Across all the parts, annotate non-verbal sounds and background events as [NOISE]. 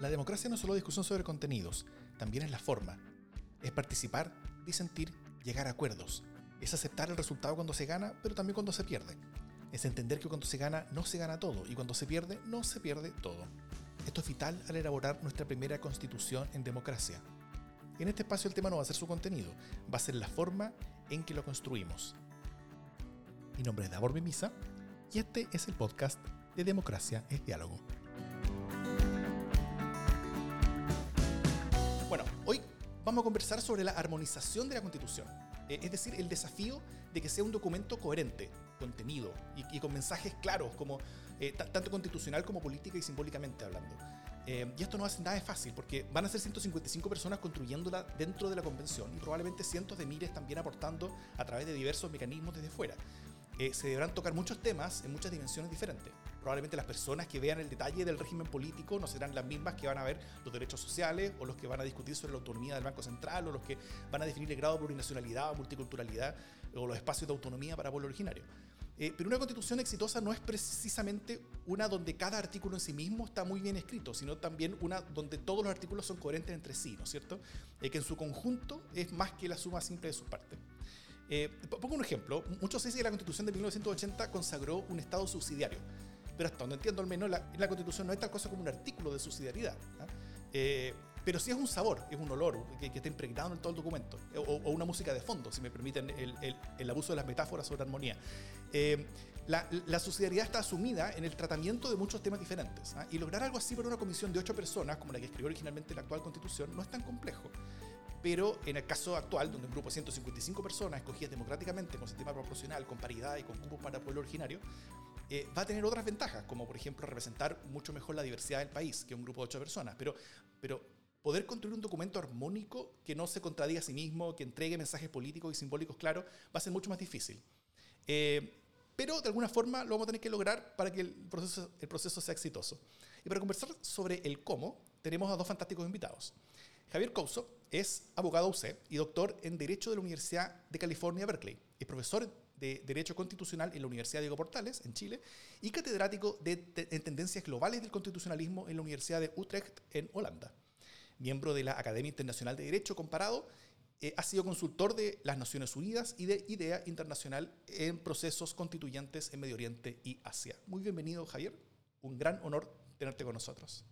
La democracia no es solo discusión sobre contenidos, también es la forma. Es participar, disentir, llegar a acuerdos. Es aceptar el resultado cuando se gana, pero también cuando se pierde. Es entender que cuando se gana no se gana todo y cuando se pierde no se pierde todo. Esto es vital al elaborar nuestra primera constitución en democracia. En este espacio el tema no va a ser su contenido, va a ser la forma en que lo construimos. Mi nombre es Davor Mimisa y este es el podcast de Democracia es Diálogo. Vamos a conversar sobre la armonización de la Constitución, eh, es decir, el desafío de que sea un documento coherente, contenido y, con mensajes claros, como eh, tanto constitucional como política y simbólicamente hablando. Eh, y esto no hace nada de fácil, porque van a ser 155 personas construyéndola dentro de la convención y probablemente cientos de miles también aportando a través de diversos mecanismos desde fuera. Se deberán tocar muchos temas en muchas dimensiones diferentes probablemente las personas que vean el detalle del régimen político no serán las mismas que van a ver los derechos sociales o los que van a discutir sobre la autonomía del Banco Central o los que van a definir el grado de plurinacionalidad o multiculturalidad o los espacios de autonomía para pueblo originario. Eh, pero una constitución exitosa no es precisamente una donde cada artículo en sí mismo está muy bien escrito, sino también una donde todos los artículos son coherentes entre sí, ¿no es cierto? Eh, que en su conjunto es más que la suma simple de sus partes. Eh, pongo un ejemplo. Muchos dicen que la constitución de 1980 consagró un Estado subsidiario pero hasta donde entiendo al menos, la, en la Constitución no hay tal cosa como un artículo de subsidiariedad. ¿ah? Eh, pero sí es un sabor, es un olor que, está impregnado en todo el documento, o, una música de fondo, si me permiten el, el, abuso de las metáforas sobre armonía. Eh, la, la, subsidiariedad está asumida en el tratamiento de muchos temas diferentes, ¿ah? y lograr algo así por una comisión de ocho personas, como la que escribió originalmente la actual constitución, no es tan complejo. Pero en el caso actual, donde un grupo de 155 personas escogidas democráticamente con sistema proporcional, con paridad y con cupos para pueblo originario, eh, va a tener otras ventajas, como por ejemplo representar mucho mejor la diversidad del país que un grupo de ocho personas. Pero, pero poder construir un documento armónico que no se contradiga a sí mismo, que entregue mensajes políticos y simbólicos claros, va a ser mucho más difícil. Eh, pero de alguna forma lo vamos a tener que lograr para que el proceso, el proceso sea exitoso. Y para conversar sobre el cómo, tenemos a dos fantásticos invitados. Javier Couso es abogado UC y doctor en Derecho de la Universidad de California, Berkeley. Es profesor de Derecho Constitucional en la Universidad Diego Portales, en Chile, y catedrático de, en Tendencias Globales del Constitucionalismo en la Universidad de Utrecht, en Holanda. Miembro de la Academia Internacional de Derecho Comparado, eh, ha sido consultor de las Naciones Unidas y de IDEA Internacional en procesos constituyentes en Medio Oriente y Asia. Muy bienvenido, Javier. Un gran honor tenerte con nosotros.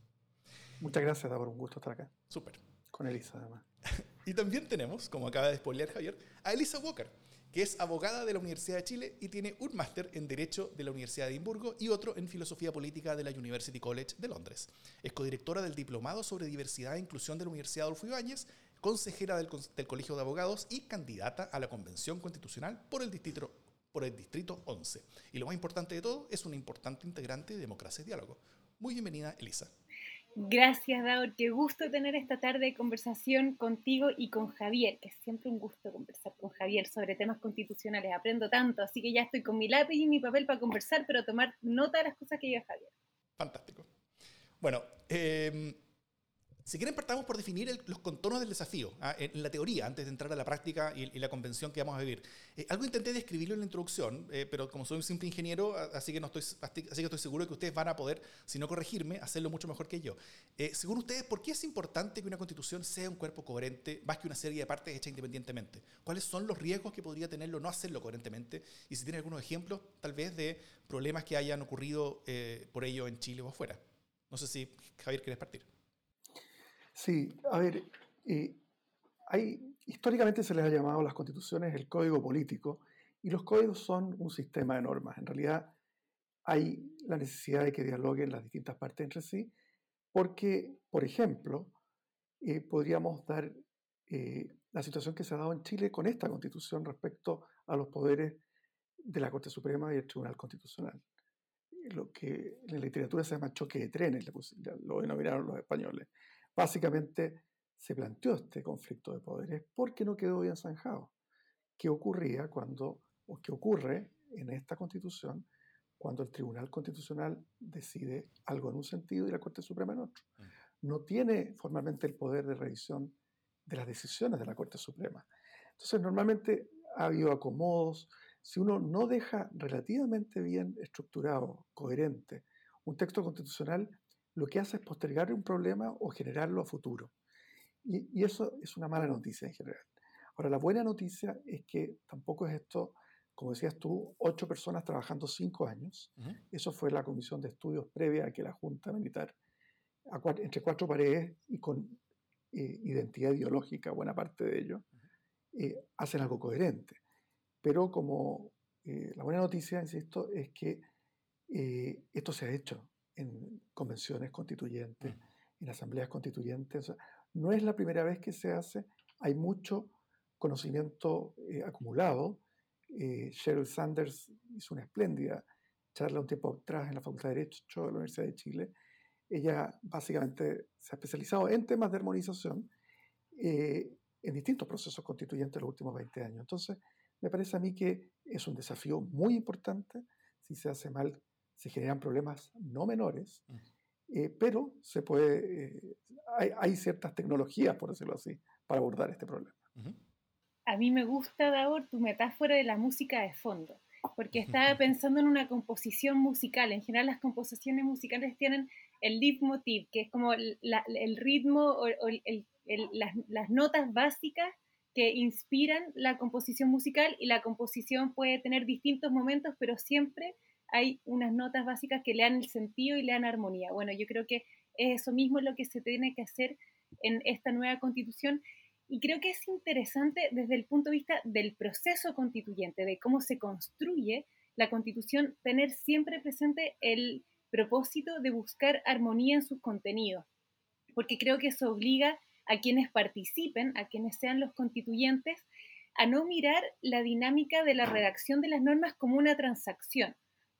Muchas gracias, por un gusto estar acá. Súper. Con Elisa, además. [LAUGHS] y también tenemos, como acaba de spoilear Javier, a Elisa Walker que es abogada de la Universidad de Chile y tiene un máster en Derecho de la Universidad de Edimburgo y otro en Filosofía Política de la University College de Londres. Es codirectora del Diplomado sobre Diversidad e Inclusión de la Universidad Adolfo Ibáñez, consejera del, Colegio de Abogados y candidata a la Convención Constitucional por el Distrito por el Distrito 11. Y lo más importante de todo, es una importante integrante de Democracia y Diálogo. Muy bienvenida, Elisa. Gracias, Daur. Qué gusto tener esta tarde de conversación contigo y con Javier, que es siempre un gusto conversar con Javier sobre temas constitucionales. Aprendo tanto, así que ya estoy con mi lápiz y mi papel para conversar, pero tomar nota de las cosas que diga Javier. Fantástico. Bueno, eh, si quieren, partamos por definir los contornos del desafío, ¿ah? en, la teoría, antes de entrar a la práctica y, la convención que vamos a vivir. Eh, algo intenté describirlo en la introducción, eh, pero como soy un simple ingeniero, así que, no estoy, así que estoy seguro de que ustedes van a poder, si no corregirme, hacerlo mucho mejor que yo. Eh, según ustedes, ¿por qué es importante que una constitución sea un cuerpo coherente más que una serie de partes hechas independientemente? ¿Cuáles son los riesgos que podría tenerlo no hacerlo coherentemente? Y si tienen algunos ejemplos, tal vez, de problemas que hayan ocurrido por ello en Chile o afuera. No sé si, Javier, quieres partir. Sí, a ver, eh, hay, históricamente se les ha llamado las constituciones el código político y los códigos son un sistema de normas. En realidad hay la necesidad de que dialoguen las distintas partes entre sí porque, por ejemplo, eh, podríamos dar eh, la situación que se ha dado en Chile con esta constitución respecto a los poderes de la Corte Suprema y el Tribunal Constitucional. Lo que en la literatura se llama choque de trenes, lo denominaron los españoles. Básicamente se planteó este conflicto de poderes porque no quedó bien zanjado. ¿Qué ocurría cuando, o qué ocurre en esta constitución cuando el Tribunal Constitucional decide algo en un sentido y la Corte Suprema en otro? Mm. No tiene formalmente el poder de revisión de las decisiones de la Corte Suprema. Entonces, normalmente ha habido acomodos. Si uno no deja relativamente bien estructurado, coherente, un texto constitucional, lo que hace es postergar un problema o generarlo a futuro. Y, y, eso es una mala noticia en general. Ahora, la buena noticia es que tampoco es esto, como decías tú, ocho personas trabajando cinco años. Uh -huh. Eso fue la comisión de estudios previa a que la Junta Militar, a entre cuatro paredes y con eh, identidad ideológica, buena parte de ello, eh, hacen algo coherente. Pero como eh, la buena noticia, insisto, es que eh, esto se ha hecho en convenciones constituyentes, en asambleas constituyentes. O sea, no es la primera vez que se hace, hay mucho conocimiento eh, acumulado. Eh, Sheryl Sanders hizo una espléndida charla un tiempo atrás en la Facultad de Derecho de la Universidad de Chile. Ella básicamente se ha especializado en temas de armonización eh, en distintos procesos constituyentes en los últimos 20 años. Entonces, me parece a mí que es un desafío muy importante. Si se hace mal, se generan problemas no menores, eh, pero se puede, eh, hay, hay, ciertas tecnologías, por decirlo así, para abordar este problema. A mí me gusta, Davor, tu metáfora de la música de fondo, porque estaba pensando en una composición musical. En general, las composiciones musicales tienen el leitmotiv, que es como la, el ritmo o, o el, el, las, las notas básicas que inspiran la composición musical y la composición puede tener distintos momentos, pero siempre hay unas notas básicas que le dan el sentido y le dan armonía. Bueno, yo creo que eso mismo es lo que se tiene que hacer en esta nueva constitución y creo que es interesante desde el punto de vista del proceso constituyente, de cómo se construye la constitución, tener siempre presente el propósito de buscar armonía en sus contenidos, porque creo que eso obliga a quienes participen, a quienes sean los constituyentes, a no mirar la dinámica de la redacción de las normas como una transacción.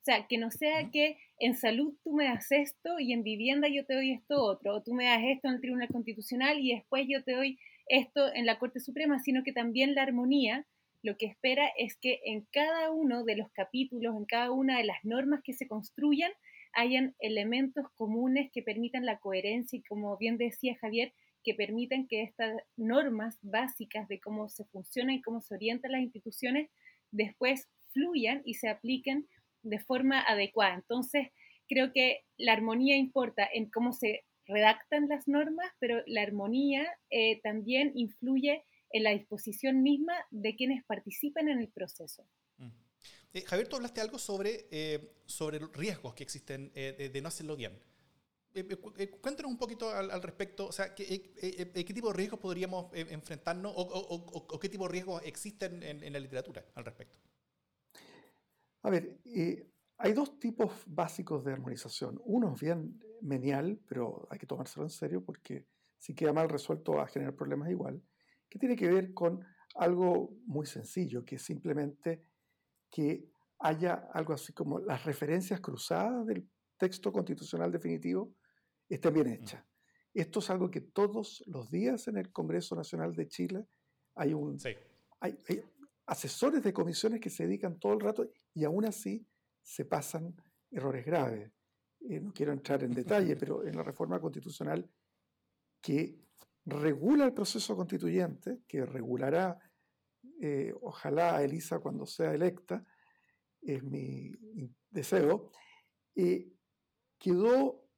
O sea, que no sea que en salud tú me das esto y en vivienda yo te doy esto otro, o tú me das esto en el Tribunal Constitucional y después yo te doy esto en la Corte Suprema, sino que también la armonía lo que espera es que en cada uno de los capítulos, en cada una de las normas que se construyan, hayan elementos comunes que permitan la coherencia y, como bien decía Javier, que permitan que estas normas básicas de cómo se funciona y cómo se orientan las instituciones después fluyan y se apliquen de forma adecuada. Entonces, creo que la armonía importa en cómo se redactan las normas, pero la armonía eh, también influye en la disposición misma de quienes participan en el proceso. Mm. Eh, Javier, tú hablaste algo sobre, eh, sobre riesgos que existen eh, de, de, no hacerlo bien. cuéntanos un poquito al, al respecto, o sea, ¿qué, ¿qué, tipo de riesgos podríamos enfrentarnos o, o, o, o, qué tipo de riesgos existen en, en, la literatura al respecto? A ver, hay dos tipos básicos de armonización. Uno es bien menial, pero hay que tomárselo en serio porque si queda mal resuelto va a generar problemas igual, que tiene que ver con algo muy sencillo, que es simplemente que haya algo así como las referencias cruzadas del texto constitucional definitivo estén bien hechas. Esto es algo que todos los días en el Congreso Nacional de Chile hay un sí. hay, hay, asesores de comisiones que se dedican todo el rato y aún así se pasan errores graves. Eh, no quiero entrar en detalle, [LAUGHS] pero en la reforma constitucional que regula el proceso constituyente, que regulará, eh, ojalá a Elisa cuando sea electa, es mi deseo, eh, quedó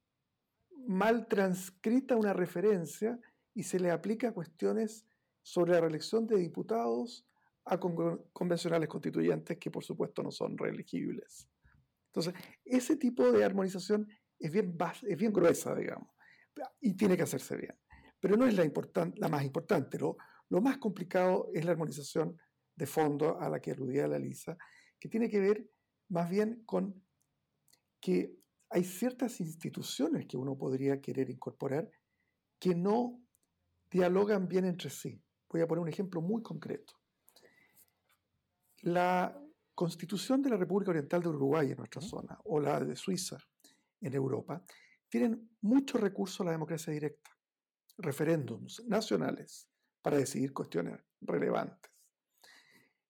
mal transcrita una referencia y se le aplica cuestiones sobre la reelección de diputados a con convencionales constituyentes que por supuesto no son reelegibles. Entonces, ese tipo de armonización es bien, es bien gruesa, digamos, y tiene que hacerse bien. Pero no es la, la más importante. Lo, lo, más complicado es la armonización de fondo a la que aludía la Lisa, que tiene que ver más bien con que hay ciertas instituciones que uno podría querer incorporar que no dialogan bien entre sí. Voy a poner un ejemplo muy concreto. La Constitución de la República Oriental de Uruguay en nuestra zona o la de Suiza en Europa tienen mucho recurso a la democracia directa, referéndums nacionales para decidir cuestiones relevantes.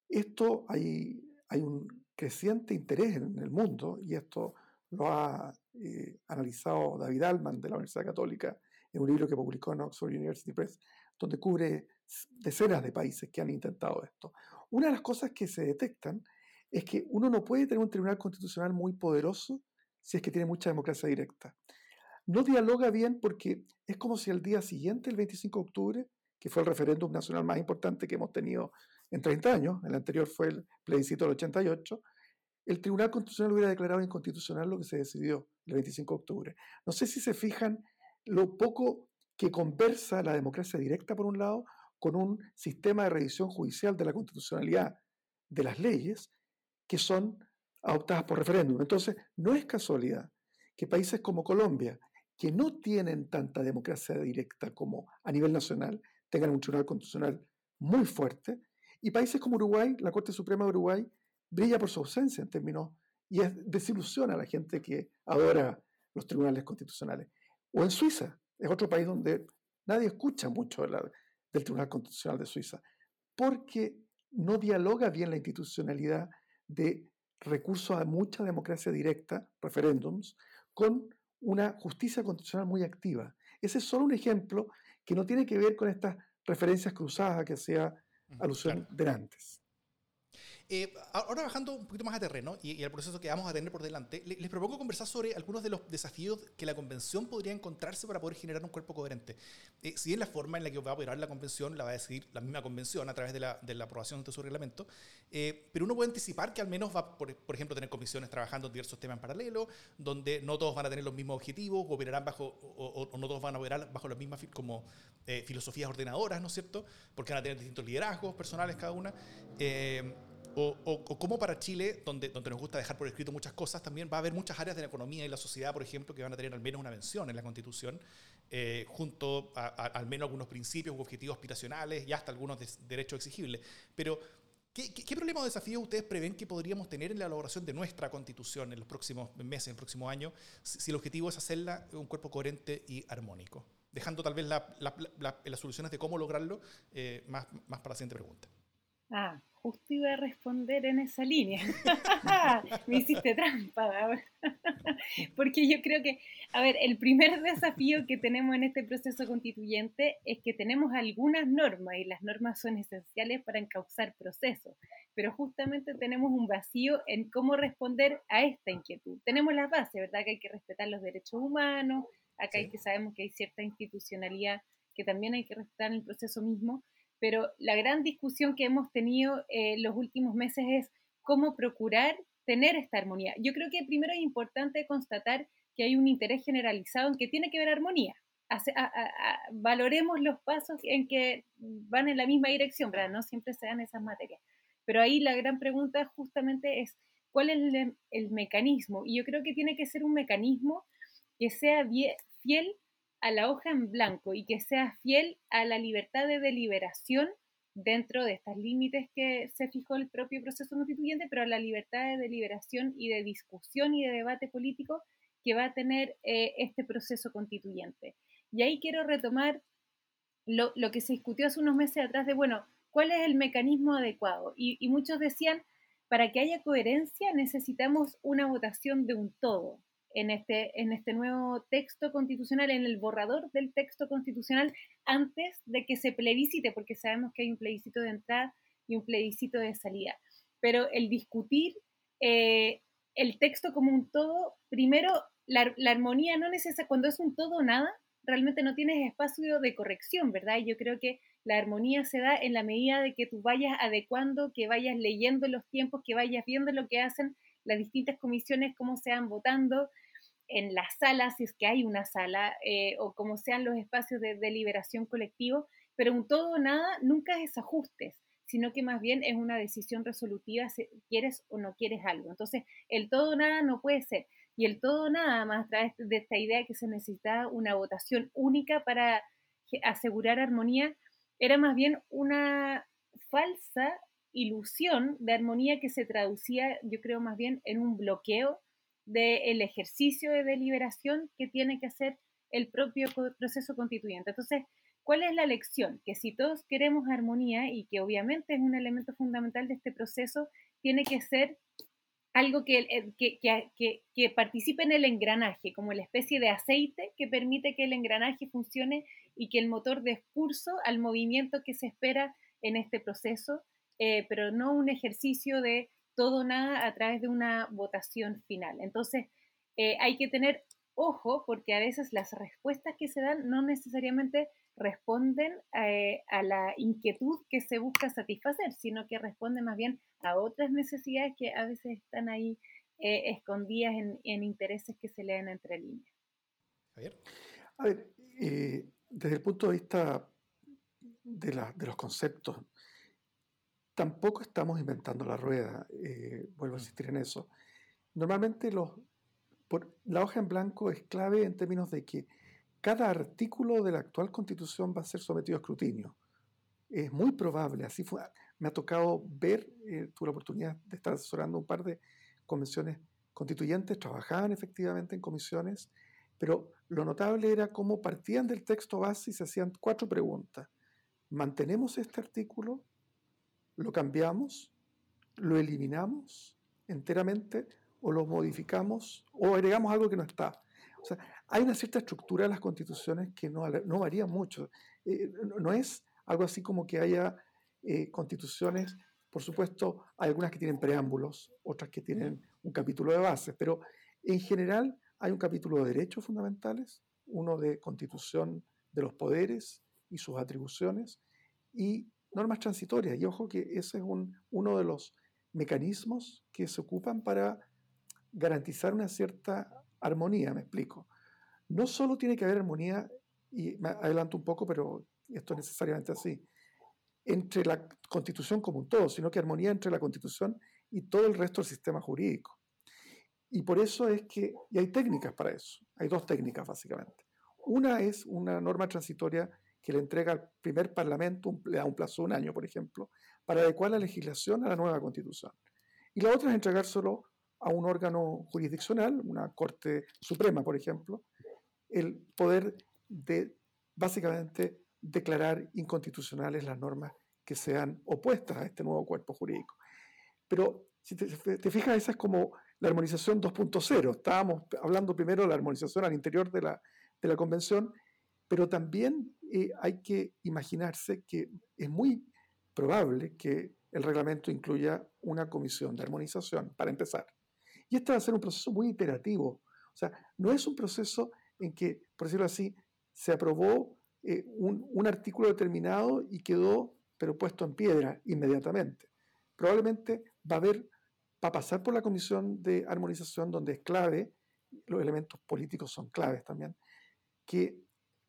Esto hay, hay un creciente interés en el mundo y esto lo ha eh, analizado David Alman de la Universidad Católica en un libro que publicó en Oxford University Press, donde cubre decenas de países que han intentado esto. Una de las cosas que se detectan es que uno no puede tener un tribunal constitucional muy poderoso si es que tiene mucha democracia directa. no dialoga bien porque es como si el día siguiente, el 25 de octubre, que fue el referéndum nacional más importante que hemos tenido en 30 años, el anterior fue el plebiscito del 88, el Tribunal Constitucional hubiera declarado inconstitucional lo que se decidió el 25 de octubre. No sé si se fijan lo poco que conversa la democracia directa, por un lado, con un sistema de revisión judicial de la constitucionalidad de las leyes que son adoptadas por referéndum. Entonces, no es casualidad que países como Colombia, que no tienen tanta democracia directa como a nivel nacional, tengan un tribunal constitucional muy fuerte, y países como Uruguay, la Corte Suprema de Uruguay, brilla por su ausencia en términos y es, desilusiona a la gente que adora los tribunales constitucionales. O en Suiza, es otro país donde nadie escucha mucho del Tribunal Constitucional de Suiza, porque no dialoga bien la institucionalidad de recursos a mucha democracia directa, referéndums, con una justicia constitucional muy activa. Ese es solo un ejemplo que no tiene que ver con estas referencias cruzadas a que hacía alusión de antes. Eh, ahora bajando un poquito más a terreno y, al proceso que vamos a tener por delante, les, propongo conversar sobre algunos de los desafíos que la convención podría encontrarse para poder generar un cuerpo coherente. Eh, si bien la forma en la que va a operar la convención la va a decidir la misma convención a través de la, de la aprobación de su reglamento, eh, pero uno puede anticipar que al menos va, por, por, ejemplo, tener comisiones trabajando en diversos temas en paralelo, donde no todos van a tener los mismos objetivos, o operarán bajo, o, no todos van a operar bajo las mismas como filosofías ordenadoras, ¿no es cierto? Porque van a tener distintos liderazgos personales cada una. O, o, como para Chile, donde, donde nos gusta dejar por escrito muchas cosas, también va a haber muchas áreas de la economía y la sociedad, por ejemplo, que van a tener al menos una mención en la Constitución, eh, junto a, al menos algunos principios objetivos aspiracionales y hasta algunos derechos exigibles. Pero, ¿qué, qué, problemas o desafíos ustedes prevén que podríamos tener en la elaboración de nuestra Constitución en los próximos meses, en el próximo año, si, el objetivo es hacerla un cuerpo coherente y armónico? Dejando tal vez las soluciones de cómo lograrlo eh, más, más para la siguiente pregunta. Ah, justo iba a responder en esa línea. [LAUGHS] Me hiciste trampa. [LAUGHS] Porque yo creo que, a ver, el primer desafío que tenemos en este proceso constituyente es que tenemos algunas normas y las normas son esenciales para encauzar procesos, pero justamente tenemos un vacío en cómo responder a esta inquietud. Tenemos las bases, ¿verdad? Que hay que respetar los derechos humanos, acá hay que sabemos que hay cierta institucionalidad que también hay que respetar en el proceso mismo, pero la gran discusión que hemos tenido en eh, los últimos meses es cómo procurar tener esta armonía. Yo creo que primero es importante constatar que hay un interés generalizado en que tiene que haber armonía. valoremos los pasos en que van en la misma dirección, ¿verdad? No siempre se dan esas materias. Pero ahí la gran pregunta justamente es, ¿cuál es el mecanismo? Y yo creo que tiene que ser un mecanismo que sea fiel a la hoja en blanco y que sea fiel a la libertad de deliberación dentro de estos límites que se fijó el propio proceso constituyente, pero a la libertad de deliberación y de discusión y de debate político que va a tener eh, este proceso constituyente. Y ahí quiero retomar lo, que se discutió hace unos meses atrás de, bueno, ¿cuál es el mecanismo adecuado? y muchos decían, para que haya coherencia necesitamos una votación de un todo, en este, en este nuevo texto constitucional, en el borrador del texto constitucional, antes de que se plebiscite, porque sabemos que hay un plebiscito de entrada y un plebiscito de salida. Pero el discutir eh, el texto como un todo, primero, la, la armonía no necesita, cuando es un todo o nada, realmente no tienes espacio de corrección, ¿verdad? Y yo creo que la armonía se da en la medida de que tú vayas adecuando, que vayas leyendo los tiempos, que vayas viendo lo que hacen las distintas comisiones, cómo se van votando, en las salas, si es que hay una sala, eh, o como sean los espacios de deliberación colectivo, pero un todo o nada nunca es ajustes, sino que más bien es una decisión resolutiva si quieres o no quieres algo. Entonces, el todo o nada no puede ser. Y el todo o nada, más a través de esta idea que se necesita una votación única para asegurar armonía, era más bien una falsa ilusión de armonía que se traducía, yo creo, más bien en un bloqueo del ejercicio de deliberación que tiene que hacer el propio proceso constituyente. Entonces, ¿cuál es la lección? Que si todos queremos armonía y que obviamente es un elemento fundamental de este proceso, tiene que ser algo que, eh, que, que, que, participe en el engranaje, como la especie de aceite que permite que el engranaje funcione y que el motor dé curso al movimiento que se espera en este proceso, eh, pero no un ejercicio de todo nada a través de una votación final. Entonces, eh, hay que tener ojo, porque a veces las respuestas que se dan no necesariamente responden eh, a la inquietud que se busca satisfacer, sino que responden más bien a otras necesidades que a veces están ahí eh, escondidas en, intereses que se leen entre líneas. A ver, eh, desde el punto de vista de, los conceptos, tampoco estamos inventando la rueda, vuelvo a insistir en eso. Normalmente los, la hoja en blanco es clave en términos de que cada artículo de la actual constitución va a ser sometido a escrutinio. Es muy probable, así fue, me ha tocado ver, eh, tuve la oportunidad de estar asesorando un par de convenciones constituyentes, trabajaban efectivamente en comisiones, pero lo notable era cómo partían del texto base y se hacían cuatro preguntas. ¿Mantenemos este artículo? ¿Lo cambiamos? ¿Lo eliminamos enteramente? o lo modificamos o agregamos algo que no está. Hay una cierta estructura de las constituciones que no, no varía mucho. Eh, no, es algo así como que haya eh, constituciones, por supuesto, hay algunas que tienen preámbulos, otras que tienen un capítulo de bases, pero en general hay un capítulo de derechos fundamentales, uno de constitución de los poderes y sus atribuciones, y normas transitorias. Y ojo que ese es un, uno de los mecanismos que se ocupan para garantizar una cierta armonía, me explico. No solo tiene que haber armonía, y me adelanto un poco, pero esto es necesariamente así, entre la constitución como un todo, sino que armonía entre la constitución y todo el resto del sistema jurídico. Y por eso es que, y hay técnicas para eso, hay dos técnicas básicamente. Una es una norma transitoria que le entrega al primer parlamento, le da un plazo de un año, por ejemplo, para adecuar la legislación a la nueva constitución. Y la otra es entregárselo a un órgano jurisdiccional, una Corte Suprema, por ejemplo, el poder de básicamente declarar inconstitucionales las normas que sean opuestas a este nuevo cuerpo jurídico. Pero si te, fijas, esa es como la armonización 2.0. Estábamos hablando primero de la armonización al interior de la, de la convención, pero también eh, hay que imaginarse que es muy probable que el reglamento incluya una comisión de armonización, para empezar. Y este va a ser un proceso muy iterativo. O sea, no es un proceso en que, por decirlo así, se aprobó eh, un, artículo determinado y quedó, pero puesto en piedra inmediatamente. Probablemente va a haber, va a pasar por la comisión de armonización donde es clave, los elementos políticos son claves también, que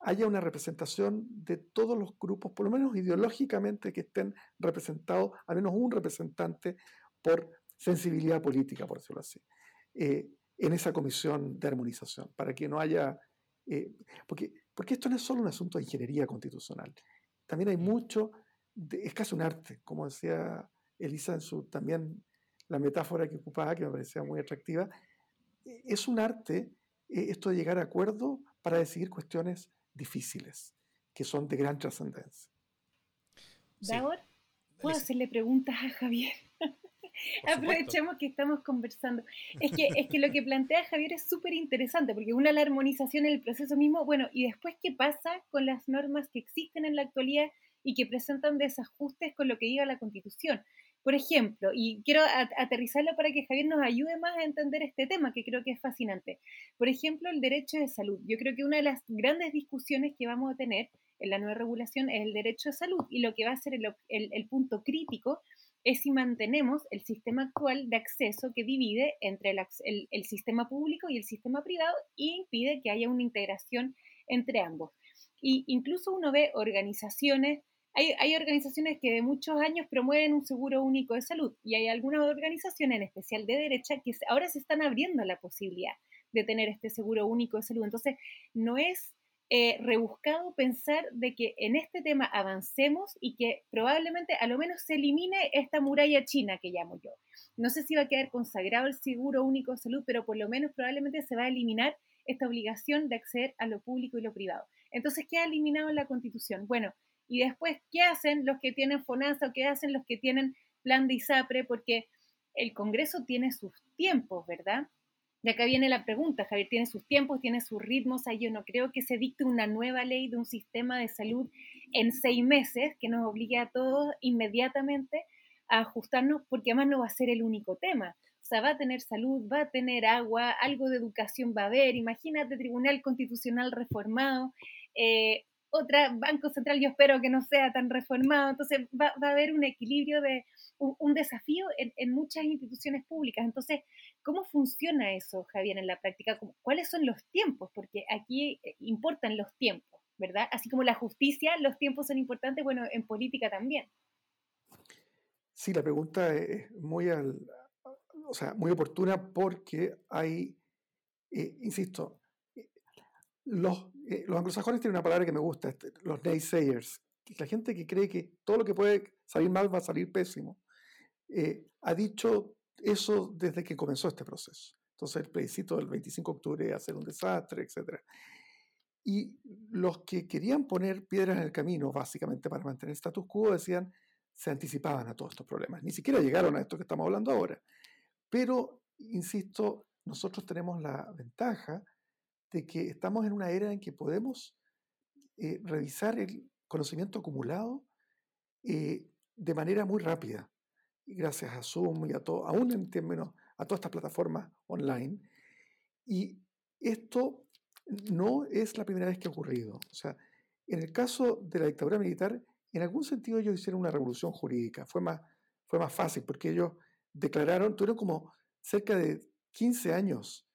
haya una representación de todos los grupos, por lo menos ideológicamente, que estén representados, al menos un representante por sensibilidad política, por decirlo así, eh, en esa comisión de armonización, para que no haya... Eh, porque, porque esto no es solo un asunto de ingeniería constitucional, también hay mucho, es casi un arte, como decía Elisa en su también la metáfora que ocupaba, que me parecía muy atractiva, es un arte eh, esto de llegar a acuerdo para decidir cuestiones difíciles, que son de gran trascendencia. Davor, ¿puedo hacerle preguntas a Javier? [LAUGHS] Aprovechemos que estamos conversando. Es que, es que lo que plantea Javier es súper interesante, porque una, la armonización en el proceso mismo, bueno, y después qué pasa con las normas que existen en la actualidad y que presentan desajustes con lo que diga la Constitución. Por ejemplo, y quiero aterrizarlo para que Javier nos ayude más a entender este tema, que creo que es fascinante. Por ejemplo, el derecho de salud. Yo creo que una de las grandes discusiones que vamos a tener en la nueva regulación es el derecho de salud y lo que va a ser el, el punto crítico es si mantenemos el sistema actual de acceso que divide entre el, sistema público y el sistema privado e impide que haya una integración entre ambos. Y incluso uno ve organizaciones, hay, hay, organizaciones que de muchos años promueven un seguro único de salud y hay algunas organizaciones, en especial de derecha, que ahora se están abriendo la posibilidad de tener este seguro único de salud. Entonces, no es eh, rebuscado pensar de que en este tema avancemos y que probablemente a lo menos se elimine esta muralla china que llamo yo. No sé si va a quedar consagrado el seguro único de salud, pero por lo menos probablemente se va a eliminar esta obligación de acceder a lo público y lo privado. Entonces, ¿qué ha eliminado la Constitución? Bueno, y después, ¿qué hacen los que tienen FONASA o qué hacen los que tienen plan de ISAPRE? Porque el Congreso tiene sus tiempos, ¿verdad? De acá viene la pregunta, Javier tiene sus tiempos, tiene sus ritmos, yo no creo que se dicte una nueva ley de un sistema de salud en seis meses que nos obligue a todos inmediatamente a ajustarnos, porque además no va a ser el único tema. O cosa, va a tener salud, va a tener agua, algo de educación va a haber, imagínate Tribunal Constitucional reformado, eh, otra Banco Central yo espero que no sea tan reformado, entonces va, a haber un equilibrio de un, desafío en, muchas instituciones públicas. Entonces, ¿cómo funciona eso, Javier, en la práctica? ¿Cuáles son los tiempos? Porque aquí eh, importan los tiempos, ¿verdad? Así como la justicia, los tiempos son importantes, bueno, en política también. Sí, la pregunta es muy, o sea, muy oportuna porque hay, eh, insisto, eh, los eh, los anglosajones tienen una palabra que me gusta, este, los naysayers, la gente que cree que todo lo que puede salir mal va a salir pésimo, eh, ha dicho eso desde que comenzó este proceso. Entonces el plebiscito del 25 de octubre va a ser un desastre, etc. Y los que querían poner piedras en el camino, básicamente para mantener el status quo, decían, se anticipaban a todos estos problemas. Ni siquiera llegaron a esto que estamos hablando ahora. Pero, insisto, nosotros tenemos la ventaja de que estamos en una era en que podemos eh, revisar el conocimiento acumulado eh, de manera muy rápida, gracias a Zoom y a todo, aún en términos, a todas estas plataformas online. Y esto no es la primera vez que ha ocurrido. O sea, en el caso de la dictadura militar, en algún sentido ellos hicieron una revolución jurídica. Fue más, fue más fácil porque ellos declararon, tuvieron como cerca de 15 años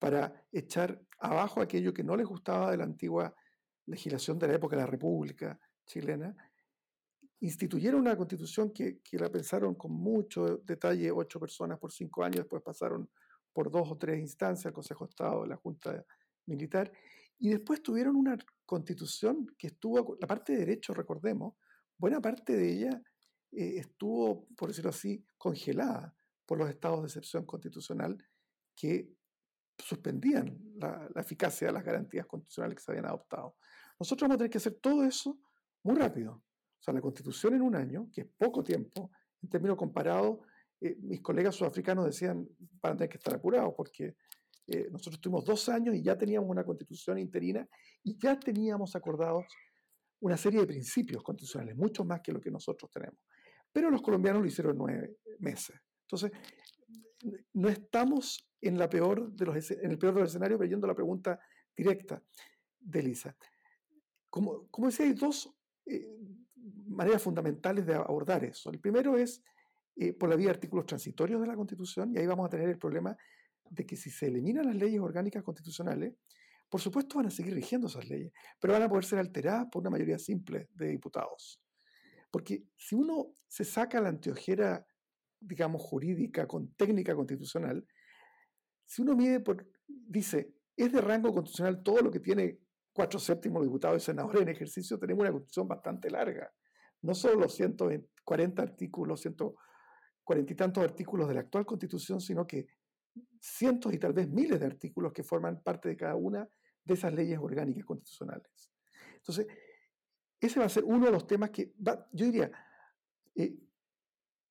para echar abajo aquello que no les gustaba de la antigua legislación de la época de la República chilena, instituyeron una constitución que, que, la pensaron con mucho detalle, ocho personas por cinco años, después pasaron por dos o tres instancias, el Consejo de Estado, la Junta Militar, y después tuvieron una constitución que estuvo, la parte de derecho, recordemos, buena parte de ella eh, estuvo, por decirlo así, congelada por los estados de excepción constitucional que suspendían la, eficacia de las garantías constitucionales que se habían adoptado. Nosotros vamos a tener que hacer todo eso muy rápido. O sea, la constitución en un año, que es poco tiempo, en términos comparados, eh, mis colegas sudafricanos decían, van a tener que estar apurados, porque eh, nosotros tuvimos dos años y ya teníamos una constitución interina y ya teníamos acordados una serie de principios constitucionales, mucho más que lo que nosotros tenemos. Pero los colombianos lo hicieron nueve meses. Entonces, no estamos en, la peor de los, el peor de los escenarios, pero la pregunta directa de Elisa. Como, como decía, hay dos eh, maneras fundamentales de abordar eso. El primero es eh, por la vía de artículos transitorios de la Constitución, y ahí vamos a tener el problema de que si se eliminan las leyes orgánicas constitucionales, por supuesto van a seguir rigiendo esas leyes, pero van a poder ser alteradas por una mayoría simple de diputados. Porque si uno se saca la anteojera digamos, jurídica, con técnica constitucional, si uno mide por, dice, es de rango constitucional todo lo que tiene cuatro séptimos diputados y senadores en ejercicio, tenemos una constitución bastante larga. No solo los 140 artículos, 140 y tantos artículos de la actual constitución, sino que cientos y tal vez miles de artículos que forman parte de cada una de esas leyes orgánicas constitucionales. Entonces, ese va a ser uno de los temas que, va, yo diría, eh,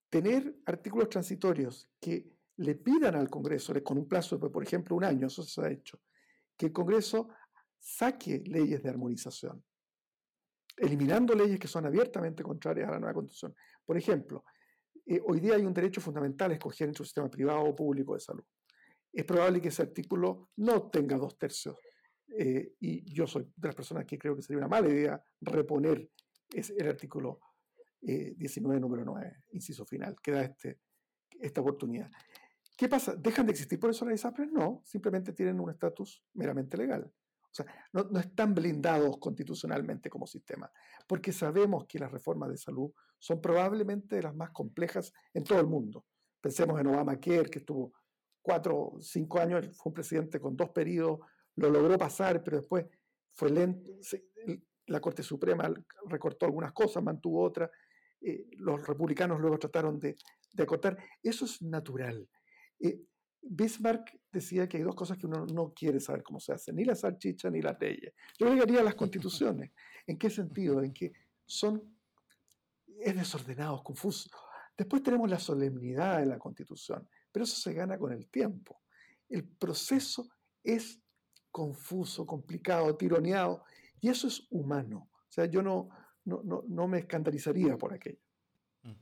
tener artículos transitorios que le pidan al Congreso, con un plazo de, por ejemplo, un año, eso se ha hecho, que el Congreso saque leyes de armonización, eliminando leyes que son abiertamente contrarias a la nueva Constitución. Por ejemplo, eh, hoy día hay un derecho fundamental a escoger entre un sistema privado o público de salud. Es probable que ese artículo no tenga dos tercios. Eh, y yo soy de las personas que creo que sería una mala idea reponer ese, el artículo 19, eh, número 9, inciso final, que da este, esta oportunidad. ¿Qué pasa? ¿Dejan de existir por eso las ISAPRES? No, simplemente tienen un estatus meramente legal. O sea, no, no, están blindados constitucionalmente como sistema, porque sabemos que las reformas de salud son probablemente las más complejas en todo el mundo. Pensemos en Obamacare, que estuvo cuatro cinco años, fue un presidente con dos periodos, lo logró pasar, pero después fue lento. La Corte Suprema recortó algunas cosas, mantuvo otras. Eh, los republicanos luego trataron de, de acotar. Eso es natural. Eh, Bismarck decía que hay dos cosas que uno no quiere saber cómo se hacen, ni la salchicha ni las leyes. Yo agregaría las constituciones. ¿En qué sentido? En que son es desordenado, confuso. Después tenemos la solemnidad de la constitución, pero eso se gana con el tiempo. El proceso es confuso, complicado, tironeado, y eso es humano. O sea, yo no, no, no, me escandalizaría por aquello. Mm.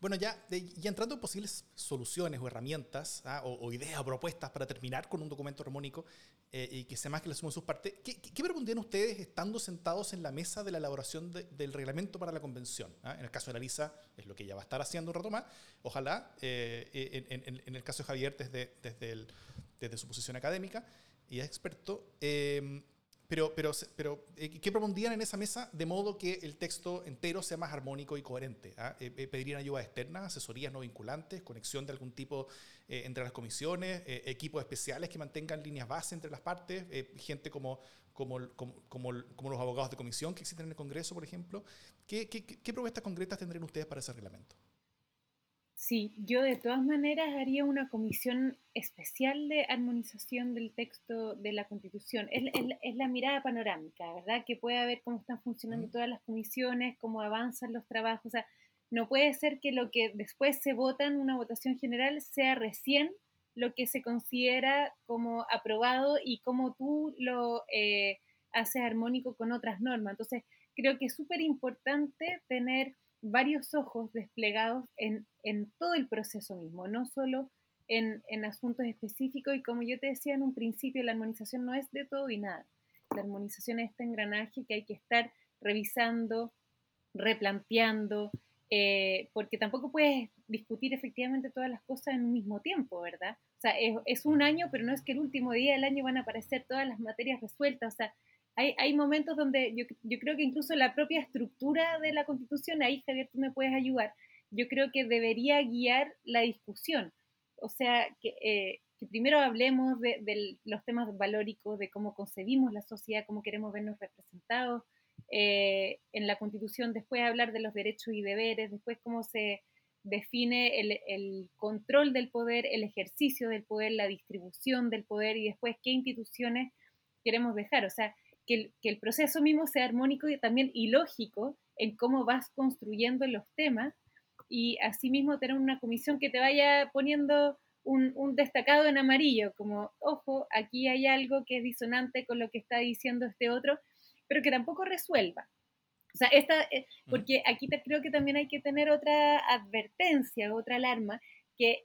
Bueno, ya, ya entrando en posibles soluciones o herramientas ¿ah? o, ideas o propuestas para terminar con un documento armónico eh, y que sea más que la suma de sus partes, ¿qué, qué, propondrían ustedes estando sentados en la mesa de la elaboración del reglamento para la convención? ¿ah? En el caso de la Lisa, es lo que ella va a estar haciendo un rato más, ojalá, eh, en, el caso de Javier, desde, desde, desde su posición académica y es experto. Eh, pero, pero, pero eh, ¿qué propondrían en esa mesa de modo que el texto entero sea más armónico y coherente? ¿ah? Eh, eh, ¿Pedirían ayuda externa, asesorías no vinculantes, conexión de algún tipo entre las comisiones, equipos especiales que mantengan líneas base entre las partes, gente como, como, como, como, los abogados de comisión que existen en el Congreso, por ejemplo? ¿Qué, qué, qué propuestas concretas tendrían ustedes para ese reglamento? Sí, yo de todas maneras haría una comisión especial de armonización del texto de la Constitución. Es, la mirada panorámica, ¿verdad? Que pueda ver cómo están funcionando todas las comisiones, cómo avanzan los trabajos. O sea, no puede ser que lo que después se vota en una votación general sea recién lo que se considera como aprobado y cómo tú lo eh, haces armónico con otras normas. Entonces, creo que es súper importante tener varios ojos desplegados en, todo el proceso mismo, no solo en, asuntos específicos. Y como yo te decía en un principio, la armonización no es de todo y nada. La armonización es este engranaje que hay que estar revisando, replanteando, eh, porque tampoco puedes discutir efectivamente todas las cosas en un mismo tiempo, ¿verdad? O sea, es, es, un año, pero no es que el último día del año van a aparecer todas las materias resueltas. O sea, hay, momentos donde yo, creo que incluso la propia estructura de la constitución, ahí Javier, tú me puedes ayudar, yo creo que debería guiar la discusión. O sea, que, eh, primero hablemos de, de, los temas valóricos, de cómo concebimos la sociedad, cómo queremos vernos representados eh, en la constitución, después hablar de los derechos y deberes, después cómo se define el, el, control del poder, el ejercicio del poder, la distribución del poder y después qué instituciones queremos dejar. O sea, que el, proceso mismo sea armónico y también ilógico en cómo vas construyendo los temas y asimismo tener una comisión que te vaya poniendo un, destacado en amarillo, como, ojo, aquí hay algo que es disonante con lo que está diciendo este otro, pero que tampoco resuelva. O sea, esta, eh, mm. porque aquí te, creo que también hay que tener otra advertencia, otra alarma,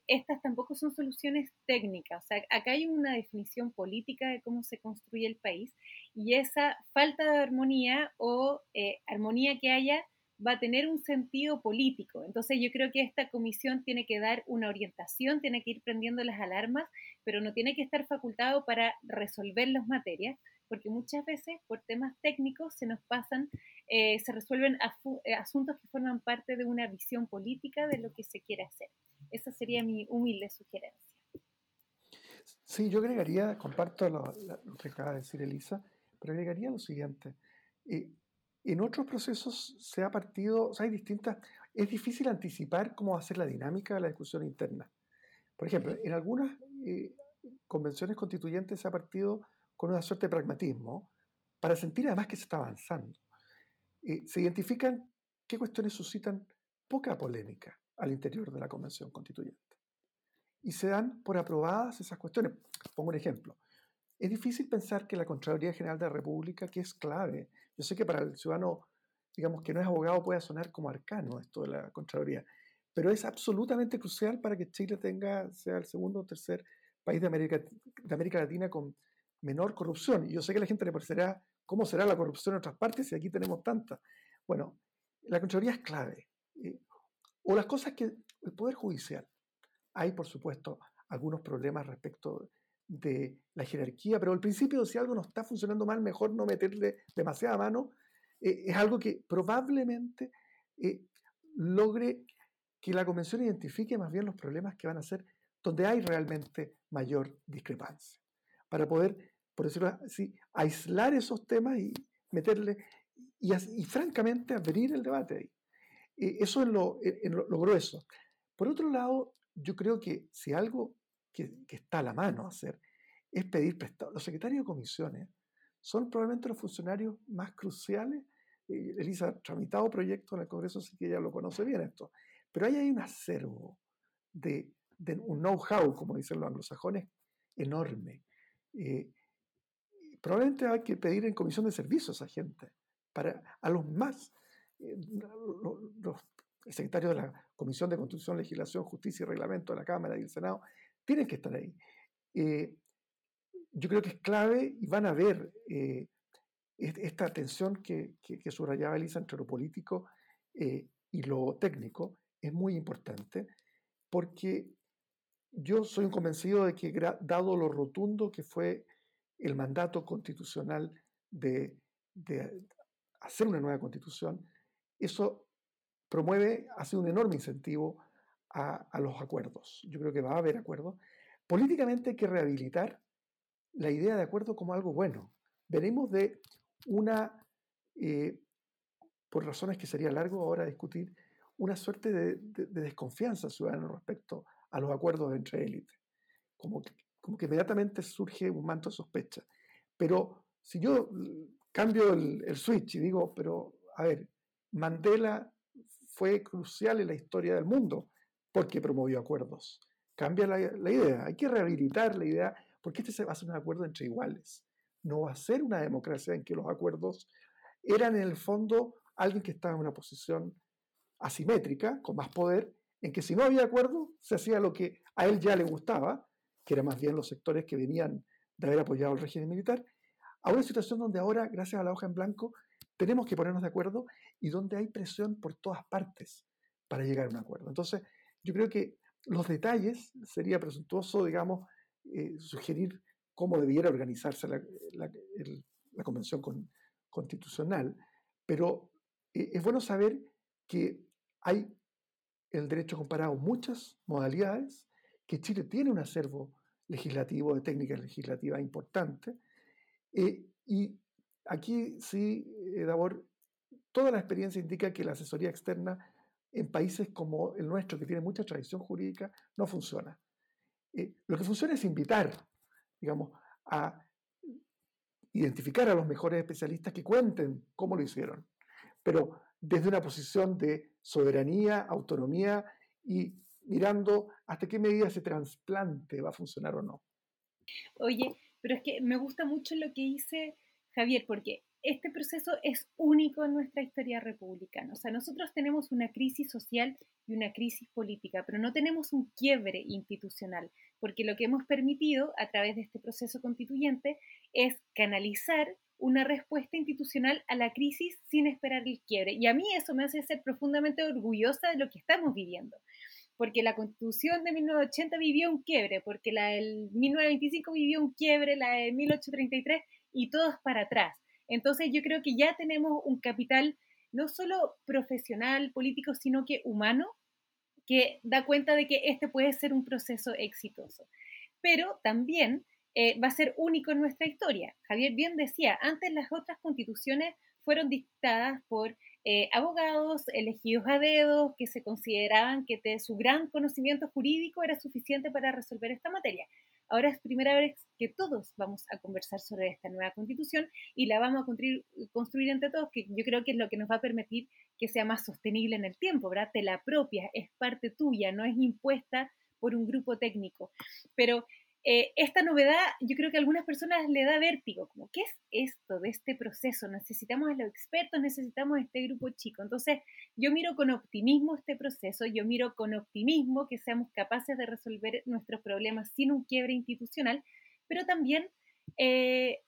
estas tampoco son soluciones técnicas. O sea, acá hay una definición política de cómo se construye el país y esa falta de armonía o eh, armonía que haya va a tener un sentido político. Entonces yo creo que esta comisión tiene que dar una orientación, tiene que ir prendiendo las alarmas, pero no tiene que estar facultado para resolver las materias, porque muchas veces por temas técnicos se nos pasan, eh, se resuelven eh, asuntos que forman parte de una visión política de lo que se quiere hacer. Esa sería mi humilde sugerencia. Sí, yo agregaría, comparto lo, que acaba de decir Elisa, pero agregaría lo siguiente. Eh, en otros procesos se ha partido, o sea, hay distintas, es difícil anticipar cómo va a ser la dinámica de la discusión interna. Por ejemplo, en algunas eh, convenciones constituyentes se ha partido con una suerte de pragmatismo para sentir además que se está avanzando. Eh, se identifican qué cuestiones suscitan poca polémica al interior de la Convención Constituyente. Y se dan por aprobadas esas cuestiones. Pongo un ejemplo. Es difícil pensar que la Contraloría General de la República, que es clave, yo sé que para el ciudadano, digamos, que no es abogado, puede sonar como arcano esto de la Contraloría, pero es absolutamente crucial para que Chile tenga, sea el segundo o tercer país de América, de América Latina con menor corrupción. Y yo sé que a la gente le parecerá, ¿cómo será la corrupción en otras partes si aquí tenemos tanta? Bueno, la Contraloría es clave. Eh, o las cosas que el Poder Judicial. Hay, por supuesto, algunos problemas respecto de la jerarquía, pero al principio, si algo no está funcionando mal, mejor no meterle demasiada mano. Eh, es algo que probablemente eh, logre que la Convención identifique más bien los problemas que van a ser donde hay realmente mayor discrepancia, para poder, por decirlo así, aislar esos temas y meterle, y, y francamente abrir el debate ahí. Eh, eso es lo, lo, grueso. Por otro lado, yo creo que si algo que, está a la mano hacer es pedir prestado. Los secretarios de comisiones son probablemente los funcionarios más cruciales. Eh, Elisa ha tramitado proyectos en el Congreso, así que ella lo conoce bien esto. Pero ahí hay un acervo de, un know-how, como dicen los anglosajones, enorme. Eh, probablemente hay que pedir en comisión de servicios a gente, para, a los más eh, los, secretarios de la Comisión de Constitución, Legislación, Justicia y Reglamento de la Cámara y el Senado, tienen que estar ahí. Eh, yo creo que es clave y van a ver eh, esta tensión que, subrayaba Elisa entre lo político eh, y lo técnico, es muy importante porque yo soy un convencido de que dado lo rotundo que fue el mandato constitucional de hacer una nueva constitución, eso promueve, hace un enorme incentivo a, a, los acuerdos. Yo creo que va a haber acuerdos. Políticamente hay que rehabilitar la idea de acuerdo como algo bueno. Veremos de una, eh, por razones que sería largo ahora discutir, una suerte de, desconfianza ciudadana respecto a los acuerdos entre élites. Como que, inmediatamente surge un manto de sospecha. Pero si yo cambio el, el switch y digo, pero a ver, Mandela fue crucial en la historia del mundo porque promovió acuerdos. Cambia la, idea, hay que rehabilitar la idea porque este se va a hacer un acuerdo entre iguales. No va a ser una democracia en que los acuerdos eran en el fondo alguien que estaba en una posición asimétrica, con más poder, en que si no había acuerdo, se hacía lo que a él ya le gustaba, que eran más bien los sectores que venían de haber apoyado el régimen militar, a una situación donde ahora, gracias a la hoja en blanco, tenemos que ponernos de acuerdo y donde hay presión por todas partes para llegar a un acuerdo. Entonces, yo creo que los detalles sería presuntuoso, digamos, eh, sugerir cómo debiera organizarse la, la, convención constitucional, pero eh, es bueno saber que hay el derecho comparado muchas modalidades, que Chile tiene un acervo legislativo, de técnicas legislativas importante, eh, y aquí sí, Davor, toda la experiencia indica que la asesoría externa en países como el nuestro, que tiene mucha tradición jurídica, no funciona. Eh, lo que funciona es invitar, digamos, a identificar a los mejores especialistas que cuenten cómo lo hicieron, pero desde una posición de soberanía, autonomía y mirando hasta qué medida ese trasplante va a funcionar o no. Oye, pero es que me gusta mucho lo que dice Javier, porque este proceso es único en nuestra historia republicana. O sea, nosotros tenemos una crisis social y una crisis política, pero no tenemos un quiebre institucional, porque lo que hemos permitido a través de este proceso constituyente es canalizar una respuesta institucional a la crisis sin esperar el quiebre. Y a mí eso me hace ser profundamente orgullosa de lo que estamos viviendo, porque la constitución de 1980 vivió un quiebre, porque la del 1925 vivió un quiebre, la de 1833 y todos para atrás. Entonces yo creo que ya tenemos un capital no solo profesional, político, sino que humano, que da cuenta de que este puede ser un proceso exitoso. Pero también eh, va a ser único en nuestra historia. Javier bien decía, antes las otras constituciones fueron dictadas por eh, abogados elegidos a dedo que se consideraban que su gran conocimiento jurídico era suficiente para resolver esta materia. Ahora es primera vez que todos vamos a conversar sobre esta nueva constitución y la vamos a construir, construir, entre todos, que yo creo que es lo que nos va a permitir que sea más sostenible en el tiempo, ¿verdad? Te la propia, es parte tuya, no es impuesta por un grupo técnico. Pero eh, esta novedad yo creo que a algunas personas le da vértigo, como, ¿qué es esto de este proceso? Necesitamos a los expertos, necesitamos este grupo chico. Entonces, yo miro con optimismo este proceso, yo miro con optimismo que seamos capaces de resolver nuestros problemas sin un quiebre institucional, pero también eh,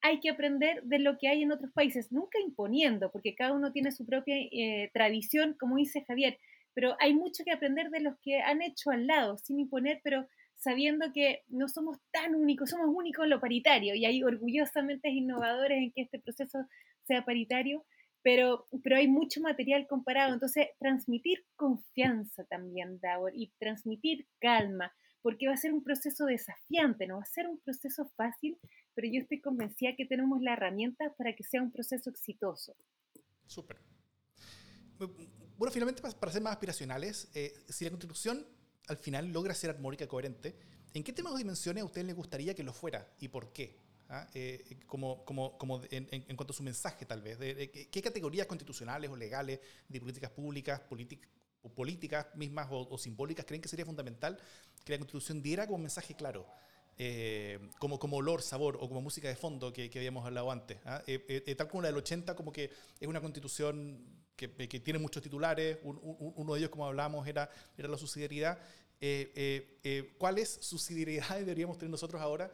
hay que aprender de lo que hay en otros países, nunca imponiendo, porque cada uno tiene su propia eh, tradición, como dice Javier, pero hay mucho que aprender de los que han hecho al lado, sin imponer, pero sabiendo que no somos tan únicos, somos únicos en lo paritario y hay orgullosamente innovadores en que este proceso sea paritario, pero, pero hay mucho material comparado. Entonces, transmitir confianza también, Davor, y transmitir calma, porque va a ser un proceso desafiante, no va a ser un proceso fácil, pero yo estoy convencida que tenemos la herramienta para que sea un proceso exitoso. Súper. Bueno, finalmente, para ser más aspiracionales, eh, si la Constitución al final logra ser armónica y coherente, ¿en qué temas o dimensiones a usted le gustaría que lo fuera y por qué? ¿Ah? Eh, como, como, como en, en, cuanto a su mensaje, tal vez. ¿Qué categorías constitucionales o legales de políticas públicas, o políticas mismas o, simbólicas creen que sería fundamental que la Constitución diera como mensaje claro? Eh, como, como olor, sabor o como música de fondo que, que habíamos hablado antes. ¿ah? tal como la del 80, como que es una constitución que, que tiene muchos titulares, uno de ellos, como hablábamos, era, era la subsidiariedad. ¿Cuáles subsidiariedades deberíamos tener nosotros ahora?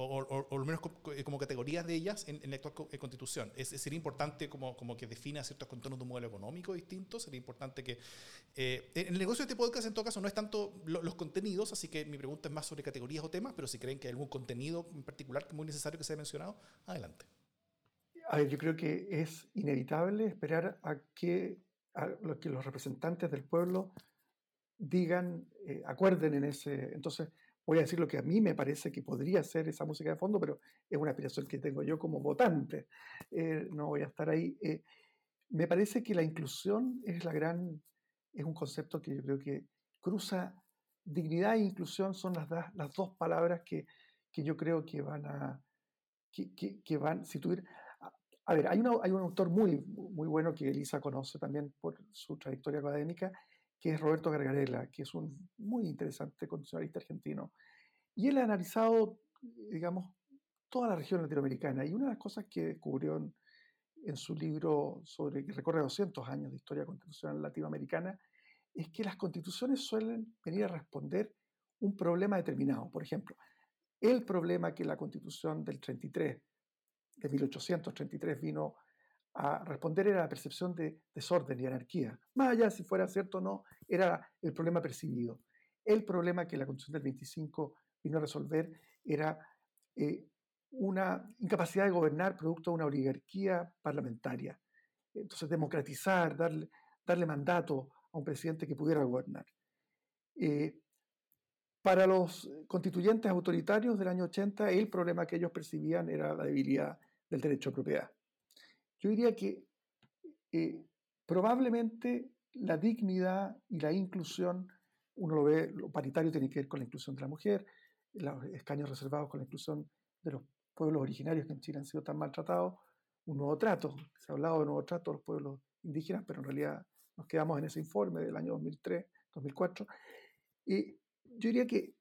O, o, al menos eh, como categorías de ellas en, la actual eh, constitución. Es, sería importante como, como que defina ciertos contornos de un modelo económico distinto, sería importante que... Eh, en el negocio de este podcast en todo caso no es tanto los contenidos, así que mi pregunta es más sobre categorías o temas, pero si creen que hay algún contenido en particular que muy necesario que se haya mencionado, adelante. A ver, yo creo que es inevitable esperar a que, a lo que los representantes del pueblo digan, acuerden en ese... Entonces, voy a decir lo que a mí me parece que podría ser esa música de fondo, pero es una aspiración que tengo yo como votante. Eh, no voy a estar ahí. Eh, me parece que la inclusión es la gran, es un concepto que yo creo que cruza dignidad e inclusión son las, las dos palabras que, que, yo creo que van a, que, que, van, si tuviera, a, ver, hay, hay un autor muy, muy bueno que Elisa conoce también por su trayectoria académica, que es Roberto Gargarella, que es un muy interesante constitucionalista argentino. Y él ha analizado, digamos, toda la región latinoamericana. Y una de las cosas que descubrió en, su libro sobre que recorre 200 años de historia constitucional latinoamericana es que las constituciones suelen venir a responder un problema determinado. Por ejemplo, el problema que la constitución del 33, de 1833, vino a responder era la percepción de desorden y anarquía. Más allá si fuera cierto o no, era el problema percibido. El problema que la Constitución del 25 vino a resolver era eh, una incapacidad de gobernar producto de una oligarquía parlamentaria. Entonces, democratizar, darle, darle mandato a un presidente que pudiera gobernar. Eh, para los constituyentes autoritarios del año 80, el problema que ellos percibían era la debilidad del derecho a propiedad. Yo diría que eh, probablemente la dignidad y la inclusión, uno lo ve, lo paritario tiene que ver con la inclusión de la mujer, los escaños reservados con la inclusión de los pueblos originarios que en Chile han sido tan maltratados, un nuevo trato, se ha hablado de nuevo trato a los pueblos indígenas, pero en realidad nos quedamos en ese informe del año 2003, 2004. Y yo diría que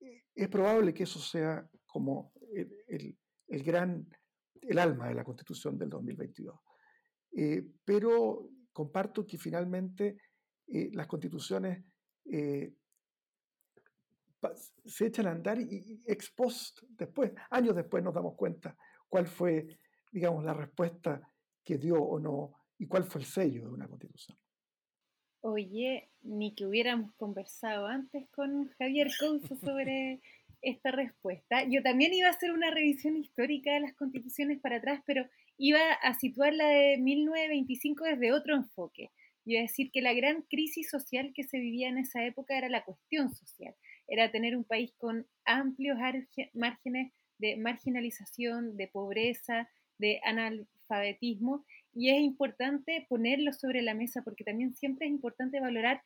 eh, es probable que eso sea como el, el gran el alma de la Constitución del 2022. Eh, pero comparto que finalmente eh, las constituciones eh, se echan a andar y, ex post, después, años después nos damos cuenta cuál fue, digamos, la respuesta que dio o no y cuál fue el sello de una constitución. Oye, ni que hubiéramos conversado antes con Javier Couso sobre esta respuesta. Yo también iba a hacer una revisión histórica de las constituciones para atrás, pero iba a situar la de 1925 desde otro enfoque. Iba a decir que la gran crisis social que se vivía en esa época era la cuestión social, era tener un país con amplios márgenes de marginalización, de pobreza, de analfabetismo, y es importante ponerlo sobre la mesa porque también siempre es importante valorar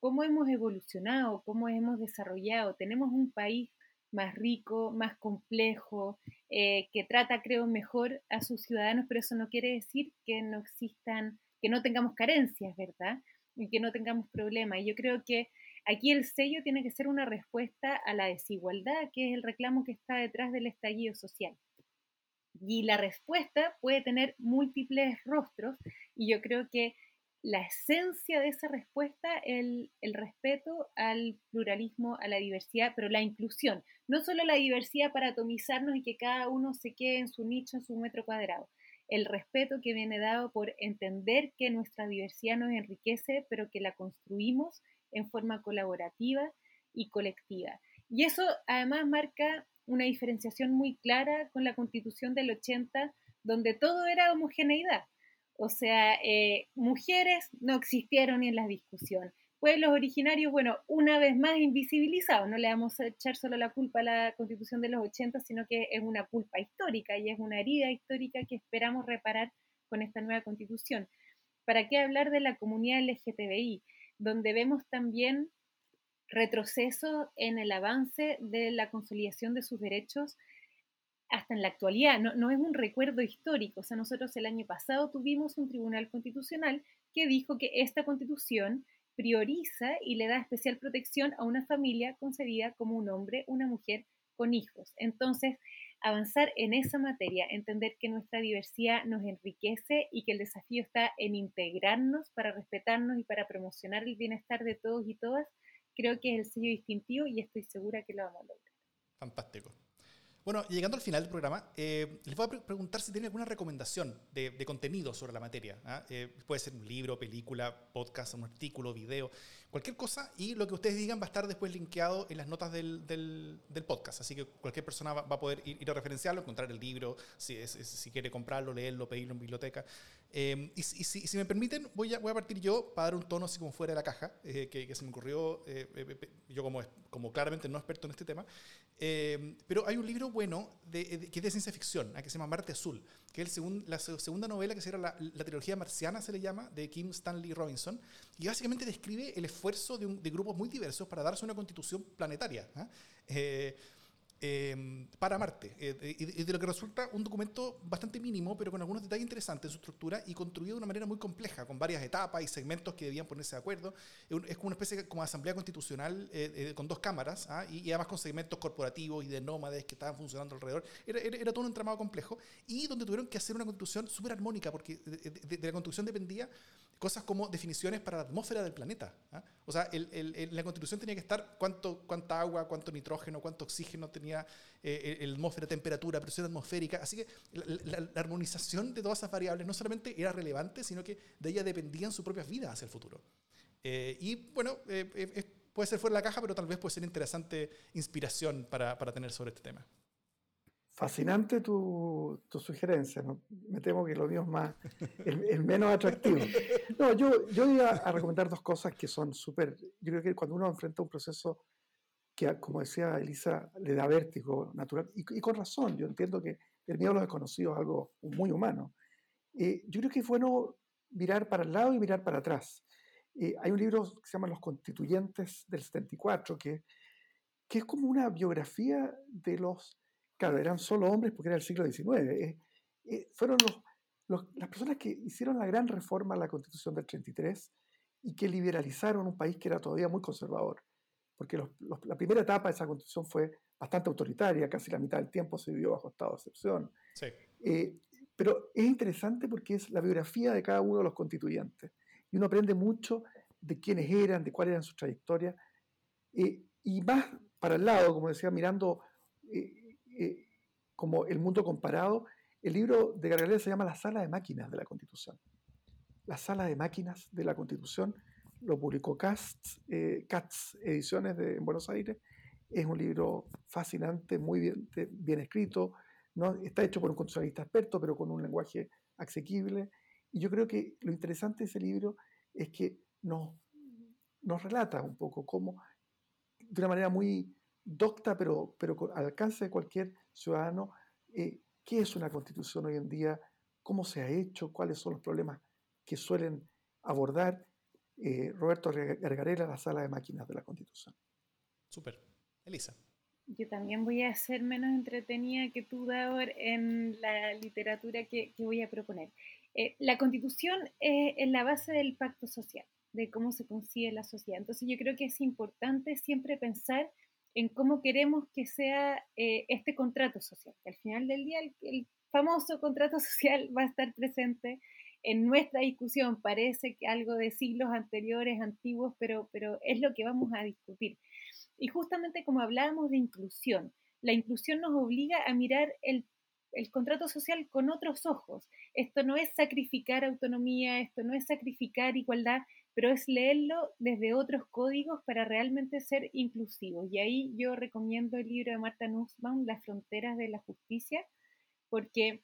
cómo hemos evolucionado, cómo hemos desarrollado. Tenemos un país más rico, más complejo, eh, que trata, creo, mejor a sus ciudadanos, pero eso no quiere decir que no existan, que no tengamos carencias, ¿verdad? Y que no tengamos problemas. Y yo creo que aquí el sello tiene que ser una respuesta a la desigualdad, que es el reclamo que está detrás del estallido social. Y la respuesta puede tener múltiples rostros, y yo creo que la esencia de esa respuesta, el, el respeto al pluralismo, a la diversidad, pero la inclusión. No solo la diversidad para atomizarnos y que cada uno se quede en su nicho, en su metro cuadrado. El respeto que viene dado por entender que nuestra diversidad nos enriquece, pero que la construimos en forma colaborativa y colectiva. Y eso además marca una diferenciación muy clara con la constitución del 80, donde todo era homogeneidad o sea, eh, mujeres no existieron en la discusión. Pueblos originarios, bueno, una vez más invisibilizados. No le vamos a echar solo la culpa a la constitución de los 80, sino que es una culpa histórica y es una herida histórica que esperamos reparar con esta nueva constitución. ¿Para qué hablar de la comunidad LGTBI? Donde vemos también retroceso en el avance de la consolidación de sus derechos hasta en la actualidad, no, es un recuerdo histórico. O sea, nosotros el año pasado tuvimos un tribunal constitucional que dijo que esta constitución prioriza y le da especial protección a una familia concebida como un hombre, una mujer con hijos. Entonces, avanzar en esa materia, entender que nuestra diversidad nos enriquece y que el desafío está en integrarnos para respetarnos y para promocionar el bienestar de todos y todas, creo que es el sello distintivo y estoy segura que lo vamos a lograr. Fantástico. Bueno, llegando al final del programa, eh, les voy a preguntar si tienen alguna recomendación de, contenido sobre la materia. ¿ah? Eh, puede ser un libro, película, podcast, un artículo, video, cualquier cosa. Y lo que ustedes digan va a estar después linkeado en las notas del, del, podcast. Así que cualquier persona va, a poder ir, a referenciarlo, encontrar el libro, si, si quiere comprarlo, leerlo, pedirlo en biblioteca. Eh, y, si, si, me permiten, voy a, voy a partir yo para dar un tono así como fuera de la caja, que, que, se me ocurrió, yo como, como claramente no experto en este tema. pero hay un libro bueno de, que es de ciencia ficción, que se llama Marte Azul, que es la segunda novela que será la, la, trilogía marciana, se le llama, de Kim Stanley Robinson, y básicamente describe el esfuerzo de, de grupos muy diversos para darse una constitución planetaria. ¿ah? Eh, Em, para Marte, eh, y, de lo que resulta un documento bastante mínimo, pero con algunos detalles interesantes en su estructura y construido de una manera muy compleja, con varias etapas y segmentos que debían ponerse de acuerdo. Es como una especie de, como asamblea constitucional eh, eh, con dos cámaras ¿ah? y, además con segmentos corporativos y de nómades que estaban funcionando alrededor. Era, era, todo un entramado complejo y donde tuvieron que hacer una constitución súper armónica, porque de, la constitución dependía cosas como definiciones para la atmósfera del planeta. ¿ah? O sea, la constitución tenía que estar cuánto, cuánta agua, cuánto nitrógeno, cuánto oxígeno tenía eh, el atmósfera, temperatura, presión atmosférica. Así que la, armonización de todas esas variables no solamente era relevante, sino que de ella dependían sus propias vidas hacia el futuro. Eh, y bueno, eh, puede ser fuera de la caja, pero tal vez puede ser interesante inspiración para, para tener sobre este tema. Fascinante tu, tu sugerencia. Me temo que lo mío es más, el, menos atractivo. No, yo, yo iba a recomendar dos cosas que son súper. Yo creo que cuando uno enfrenta un proceso que, como decía Elisa, le da vértigo natural, y, con razón, yo entiendo que el miedo a lo desconocido es algo muy humano. Eh, yo creo que es bueno mirar para el lado y mirar para atrás. Eh, hay un libro que se llama Los Constituyentes del 74, que, que es como una biografía de los claro, eran solo hombres porque era el siglo XIX. Eh, eh, fueron las personas que hicieron la gran reforma a la Constitución del 33 y que liberalizaron un país que era todavía muy conservador. Porque la primera etapa de esa Constitución fue bastante autoritaria, casi la mitad del tiempo se vivió bajo estado de excepción. Eh, pero es interesante porque es la biografía de cada uno de los constituyentes. Y uno aprende mucho de quiénes eran, de cuál eran sus trayectorias. y más para el lado, como decía, mirando eh, como El mundo comparado, el libro de Gargalea se llama La sala de máquinas de la Constitución. La sala de máquinas de la Constitución lo publicó Katz, eh, Ediciones de, en Buenos Aires. Es un libro fascinante, muy bien, bien escrito. ¿no? Está hecho por un constitucionalista experto, pero con un lenguaje asequible. Y yo creo que lo interesante de ese libro es que nos, nos relata un poco cómo, de una manera muy docta, pero, pero al alcance de cualquier ciudadano, eh, qué es una constitución hoy en día, cómo se ha hecho, cuáles son los problemas que suelen abordar eh, Roberto Gargarela, la sala de máquinas de la constitución. Súper. Elisa. Yo también voy a ser menos entretenida que tú, Davor, en la literatura que, voy a proponer. Eh, la constitución es la base del pacto social, de cómo se consigue la sociedad. Entonces yo creo que es importante siempre pensar en cómo queremos que sea eh, este contrato social, que al final del día el, famoso contrato [LAUGHS] social va a estar presente en nuestra discusión. Parece que algo de siglos anteriores, antiguos, pero, pero es lo que vamos a discutir. Y justamente como hablábamos de inclusión, la inclusión nos obliga a mirar el, el contrato social con otros ojos. Esto no es sacrificar autonomía, esto no es sacrificar igualdad, pero es leerlo desde otros códigos para realmente ser inclusivo. Y ahí yo recomiendo el libro de Marta Nussbaum, Las fronteras de la justicia, porque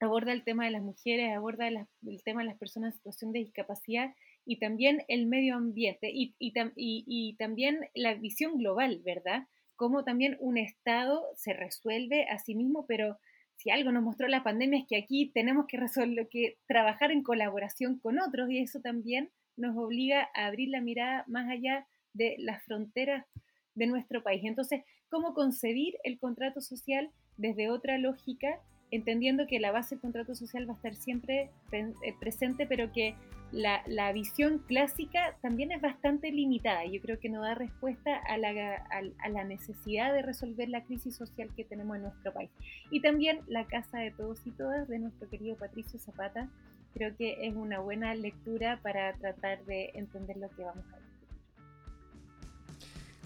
aborda el tema de las mujeres, aborda el tema de las personas en situación de discapacidad y también el medio ambiente y, y, también la visión global, ¿verdad? Cómo también un Estado se resuelve a sí mismo, pero si algo nos mostró la pandemia es que aquí tenemos que, resolver, que trabajar en colaboración con otros y eso también nos obliga a abrir la mirada más allá de las fronteras de nuestro país. Entonces, ¿cómo concebir el contrato social desde otra lógica entendiendo que la base del contrato social va a estar siempre eh, presente, pero que la, visión clásica también es bastante limitada. Yo creo que no da respuesta a la, necesidad de resolver la crisis social que tenemos en nuestro país. Y también La Casa de Todos y Todas de nuestro querido Patricio Zapata. Creo que es una buena lectura para tratar de entender lo que vamos a.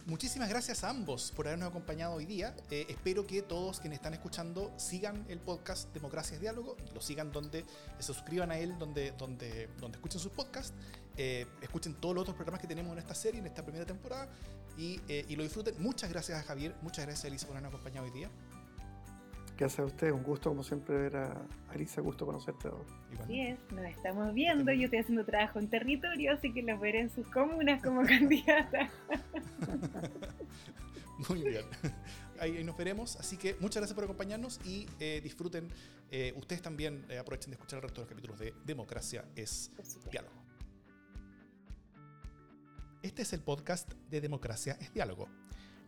Muchísimas gracias a ambos por habernos acompañado hoy día. Eh, espero que todos quienes están escuchando sigan el podcast Democracia es Diálogo, lo sigan donde se suscriban a él, donde, donde, donde escuchen sus podcasts, eh, escuchen todos los otros programas que tenemos en esta serie, en esta primera temporada y, eh, y lo disfruten. Muchas gracias a Javier, muchas gracias a Elisa por habernos acompañado hoy día. Gracias a usted, un gusto como siempre ver a Elisa, gusto conocerte. Así es, nos estamos viendo, yo estoy haciendo trabajo en territorio, así que los veré en sus comunas como [LAUGHS] candidata. [LAUGHS] Muy bien. Ahí, nos veremos. Así que muchas gracias por acompañarnos y eh, disfruten. Eh, ustedes también eh, aprovechen de escuchar el resto de los capítulos de Democracia es Diálogo. Este es el podcast de Democracia es Diálogo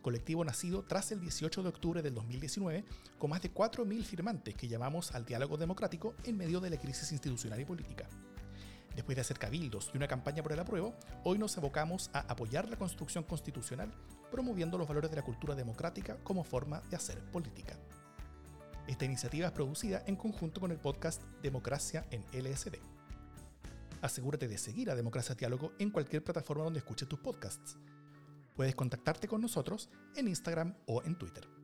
colectivo nacido tras el 18 de octubre del 2019, con más de 4.000 firmantes que llamamos al diálogo democrático en medio de la crisis institucional y política. Después de hacer cabildos y una campaña por el apruebo, hoy nos abocamos a apoyar la construcción constitucional, promoviendo los valores de la cultura democrática como forma de hacer política. Esta iniciativa es producida en conjunto con el podcast Democracia en LSD. Asegúrate de seguir a Democracia Diálogo en cualquier plataforma donde escuches tus podcasts Puedes contactarte con nosotros en Instagram o en Twitter.